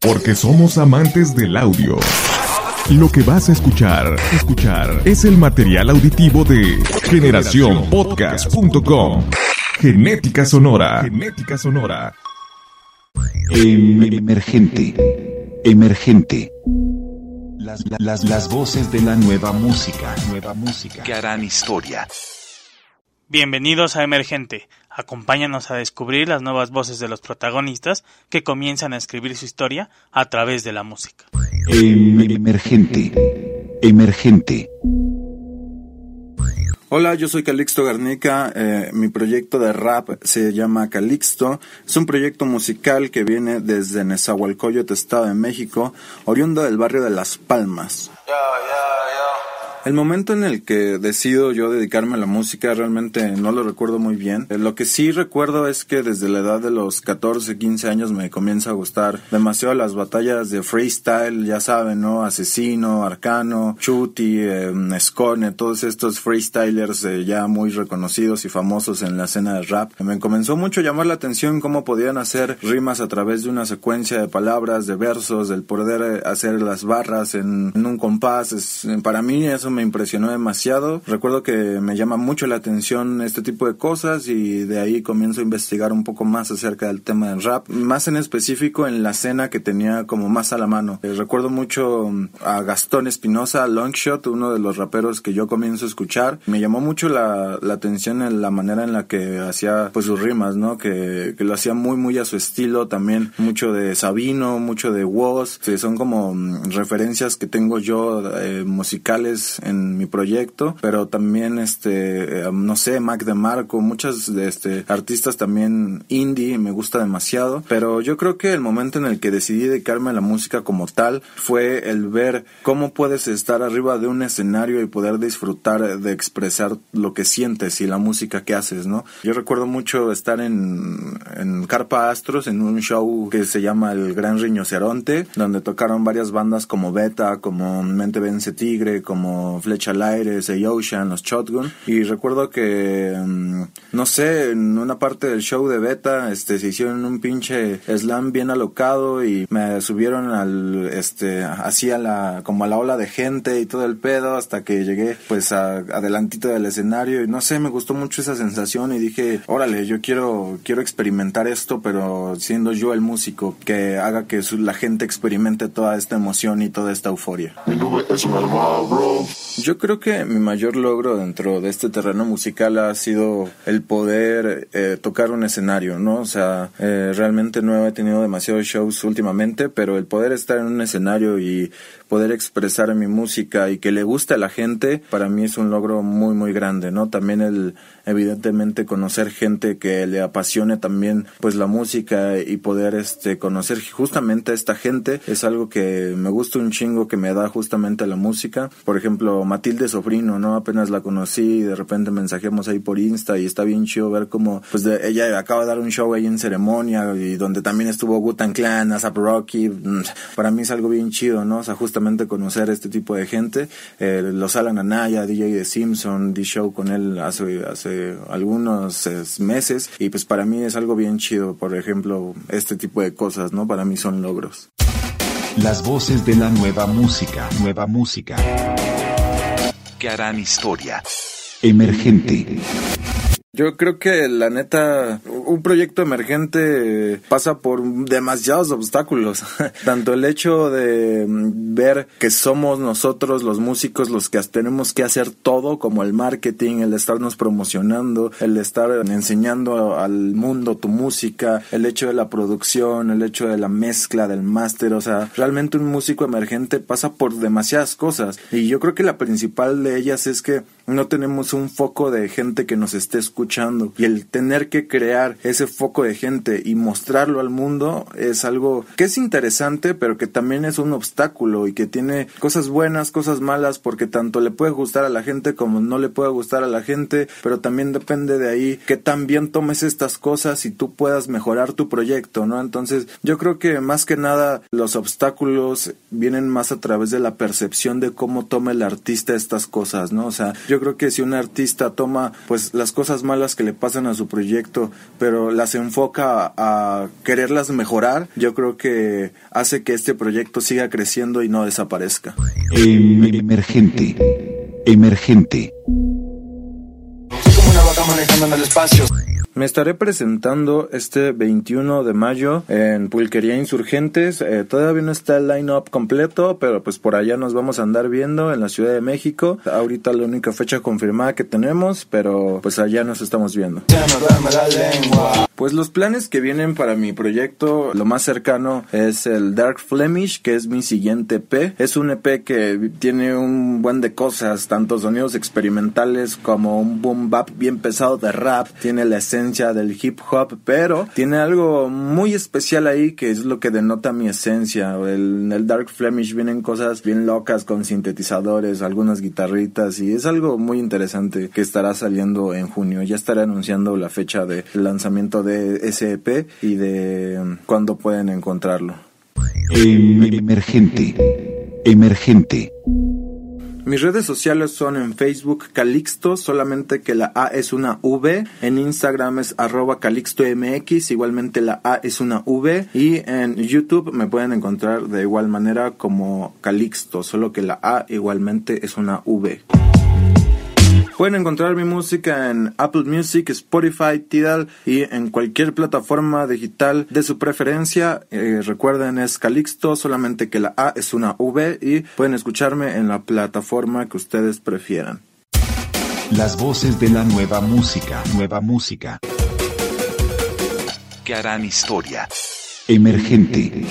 Porque somos amantes del audio. Lo que vas a escuchar, escuchar es el material auditivo de generacionpodcast.com. Genética sonora. Genética sonora. Emergente. Emergente. Las, las, las voces de la nueva música. Nueva música. Que harán historia. Bienvenidos a Emergente. Acompáñanos a descubrir las nuevas voces de los protagonistas que comienzan a escribir su historia a través de la música. Emergente. Emergente. Hola, yo soy Calixto Garnica. Eh, mi proyecto de rap se llama Calixto. Es un proyecto musical que viene desde Nezahualcóyotl, Estado de México, oriundo del barrio de Las Palmas. El momento en el que decido yo dedicarme a la música realmente no lo recuerdo muy bien. Eh, lo que sí recuerdo es que desde la edad de los 14, 15 años me comienza a gustar demasiado las batallas de freestyle, ya saben, ¿no? Asesino, Arcano, Chuti, eh, Scone, todos estos freestylers eh, ya muy reconocidos y famosos en la escena de rap. Me comenzó mucho a llamar la atención cómo podían hacer rimas a través de una secuencia de palabras, de versos, del poder eh, hacer las barras en, en un compás. Es, para mí eso me me impresionó demasiado. Recuerdo que me llama mucho la atención este tipo de cosas y de ahí comienzo a investigar un poco más acerca del tema del rap, más en específico en la escena que tenía como más a la mano. Eh, recuerdo mucho mm, a Gastón Espinosa, Longshot, uno de los raperos que yo comienzo a escuchar. Me llamó mucho la, la atención en la manera en la que hacía pues sus rimas, ¿no? Que, que lo hacía muy muy a su estilo, también mucho de Sabino, mucho de Woz, son como mm, referencias que tengo yo eh, musicales en mi proyecto, pero también este eh, no sé, Mac de Marco, muchas de este artistas también indie me gusta demasiado, pero yo creo que el momento en el que decidí dedicarme a la música como tal fue el ver cómo puedes estar arriba de un escenario y poder disfrutar de expresar lo que sientes y la música que haces, ¿no? Yo recuerdo mucho estar en, en Carpa Astros en un show que se llama El Gran Riñoceronte, donde tocaron varias bandas como Beta, como Mente Vence Tigre, como Flecha al Aire, Say Ocean, los Shotgun. Y recuerdo que, mm, no sé, en una parte del show de Beta, este, se hicieron un pinche slam bien alocado y me subieron al, este, así a la, como a la ola de gente y todo el pedo hasta que llegué, pues, a, adelantito del escenario. Y no sé, me gustó mucho esa sensación y dije, órale, yo quiero, quiero experimentar esto, pero siendo yo el músico que haga que la gente experimente toda esta emoción y toda esta euforia. Yo creo que mi mayor logro dentro de este terreno musical ha sido el poder eh, tocar un escenario, ¿no? O sea, eh, realmente no he tenido demasiados shows últimamente, pero el poder estar en un escenario y poder expresar mi música y que le guste a la gente, para mí es un logro muy, muy grande, ¿no? También el, evidentemente, conocer gente que le apasione también, pues, la música y poder, este, conocer justamente a esta gente es algo que me gusta un chingo, que me da justamente la música. Por ejemplo, Matilde Sofrino, ¿no? Apenas la conocí y de repente mensajemos ahí por Insta y está bien chido ver cómo, pues, ella acaba de dar un show ahí en ceremonia y donde también estuvo Gutan Clan, Asap Rocky. Mm, para mí es algo bien chido, ¿no? O sea, justamente conocer este tipo de gente. Eh, los Alan Anaya, DJ de Simpson, di show con él hace, hace algunos meses y pues para mí es algo bien chido, por ejemplo, este tipo de cosas, ¿no? Para mí son logros. Las voces de la nueva música, nueva música. Que harán historia. Emergente. Yo creo que la neta, un proyecto emergente pasa por demasiados obstáculos. Tanto el hecho de mm, ver que somos nosotros los músicos los que tenemos que hacer todo, como el marketing, el estarnos promocionando, el estar enseñando al mundo tu música, el hecho de la producción, el hecho de la mezcla, del máster. O sea, realmente un músico emergente pasa por demasiadas cosas. Y yo creo que la principal de ellas es que no tenemos un foco de gente que nos esté escuchando y el tener que crear ese foco de gente y mostrarlo al mundo es algo que es interesante pero que también es un obstáculo y que tiene cosas buenas, cosas malas porque tanto le puede gustar a la gente como no le puede gustar a la gente pero también depende de ahí que también tomes estas cosas y tú puedas mejorar tu proyecto, ¿no? Entonces yo creo que más que nada los obstáculos vienen más a través de la percepción de cómo toma el artista estas cosas, ¿no? O sea, yo creo que si un artista toma pues las cosas malas que le pasan a su proyecto, pero las enfoca a, quererlas mejorar, yo creo que hace que este proyecto siga creciendo y no desaparezca. Emergente. Emergente. Como una vaca manejando en el espacio. Me estaré presentando este 21 de mayo en Pulquería Insurgentes. Eh, todavía no está el line-up completo, pero pues por allá nos vamos a andar viendo en la Ciudad de México. Ahorita la única fecha confirmada que tenemos, pero pues allá nos estamos viendo. Pues los planes que vienen para mi proyecto, lo más cercano es el Dark Flemish, que es mi siguiente EP. Es un EP que tiene un buen de cosas, tanto sonidos experimentales como un boom bap bien pesado de rap. Tiene la esencia del hip hop, pero tiene algo muy especial ahí que es lo que denota mi esencia. en el Dark Flemish vienen cosas bien locas con sintetizadores, algunas guitarritas y es algo muy interesante que estará saliendo en junio. Ya estaré anunciando la fecha de lanzamiento SEP y de um, cuándo pueden encontrarlo. Emergente. Emergente. Mis redes sociales son en Facebook Calixto, solamente que la A es una V. En Instagram es arroba CalixtoMX, igualmente la A es una V. Y en YouTube me pueden encontrar de igual manera como Calixto, solo que la A igualmente es una V. Pueden encontrar mi música en Apple Music, Spotify, Tidal y en cualquier plataforma digital de su preferencia. Eh, recuerden, es Calixto, solamente que la A es una V y pueden escucharme en la plataforma que ustedes prefieran. Las voces de la nueva música, nueva música. Que harán historia. Emergente.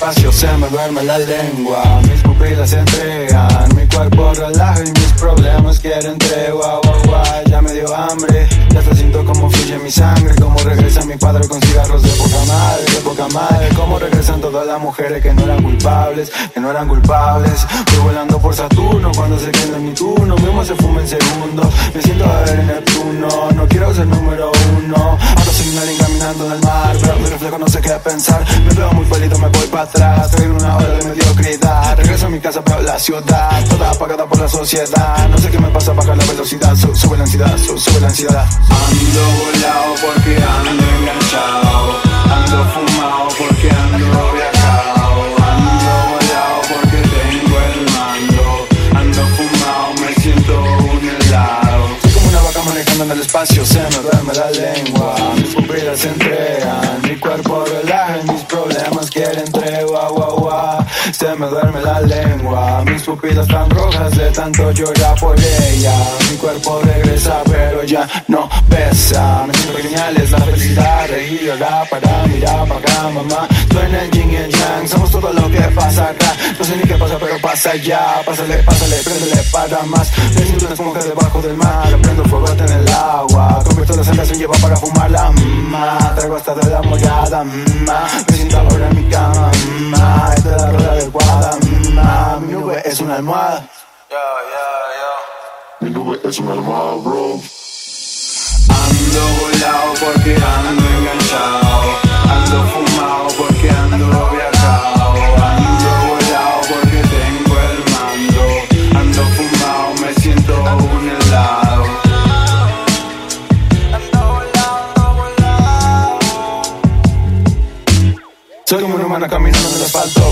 Manejando en el espacio, se me duerme la lengua, mis pupilas se entregan, cuerpo relaja y mis problemas quieren tregua, guau, ya me dio hambre, ya te siento como fluye mi sangre, como regresa mi padre con cigarros de poca madre, de poca madre, como regresan todas las mujeres que no eran culpables, que no eran culpables. Voy volando por Saturno cuando se quede mi turno, mismo se fuma en segundo. Me siento a ver en Neptuno, no quiero ser número uno. Sin alguien caminando en el mar, pero mi reflejo no sé qué pensar. Me veo muy feliz, me voy para atrás, en una mi casa, pero la ciudad, toda apagada por la sociedad. No sé qué me pasa, baja la velocidad, sube la ansiedad, sube la ansiedad. Ando volado porque ando enganchado, ando fumado porque ando viajado, ando volado porque tengo el mando, ando fumado, me siento un helado. Soy como una vaca manejando en el espacio, se me duerme la lengua, mis pupilas se entregan, mi cuerpo relaja mis problemas me duerme la lengua, mis pupilas están rojas de tanto llorar por ella. Mi cuerpo regresa, pero ya no pesa. Me siento genial, es la felicidad, reír, llorar, para mirar para acá, mamá. Suena el yin y el yang, somos todo lo que pasa acá. No sé ni qué pasa, pero pasa ya. Pásale, pásale, préndele para más. Me siento una esponja debajo del mar, prendo fuego en el agua. Convierto la en lleva para fumarla, mmm, Traigo hasta de la morada, mmm, Me siento ahora en mi cama, mmm, Esta es la rueda es una almohada. Mi nube es una almohada, bro. Ando volado porque ando enganchado, ando fumado porque ando viajado, ando volado porque tengo el mando, ando fumado, me siento un helado. Soy como una humana caminando en el asfalto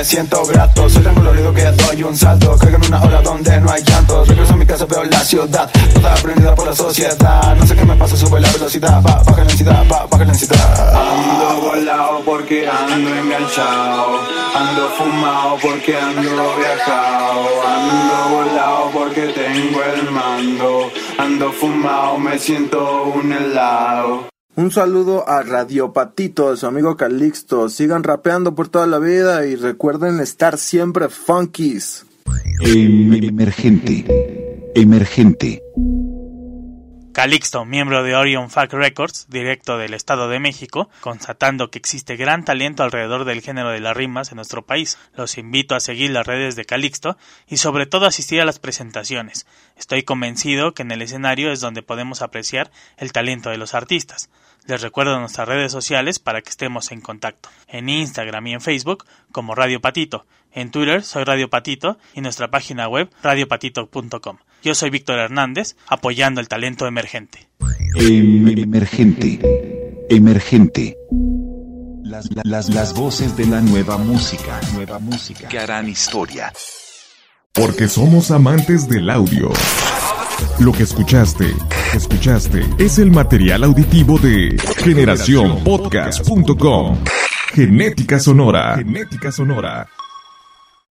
Me siento grato. Soy tan colorido que doy un salto. Caigo en una hora donde no hay llantos Regreso a mi casa, veo la ciudad. Toda aprendida por la sociedad. No sé qué me pasa, sube la velocidad. Ba- Baja la ansiedad, ba- baja la ansiedad. Ando volado porque ando enganchado. Ando fumado porque ando viajado. Ando volado porque tengo el mando. Ando fumado, me siento un helado Un saludo a Radio Patito, de su amigo Calixto. Sigan rapeando por toda la vida y recuerden estar siempre funkies. Emergente. Emergente. Calixto, miembro de Orion Fact Records, directo del Estado de México, constatando que existe gran talento alrededor del género de las rimas en nuestro país. Los invito a seguir las redes de Calixto y sobre todo asistir a las presentaciones. Estoy convencido que en el escenario es donde podemos apreciar el talento de los artistas. Les recuerdo nuestras redes sociales para que estemos en contacto. En Instagram y en Facebook como Radio Patito. En Twitter soy Radio Patito y nuestra página web radiopatito.com. Yo soy Víctor Hernández, apoyando el talento emergente. Emergente. Emergente. Las, las, las voces de la nueva música. Nueva música. Que harán historia. Porque somos amantes del audio. Lo que escuchaste, escuchaste, es el material auditivo de generacionpodcast.com. Genética sonora. Genética sonora.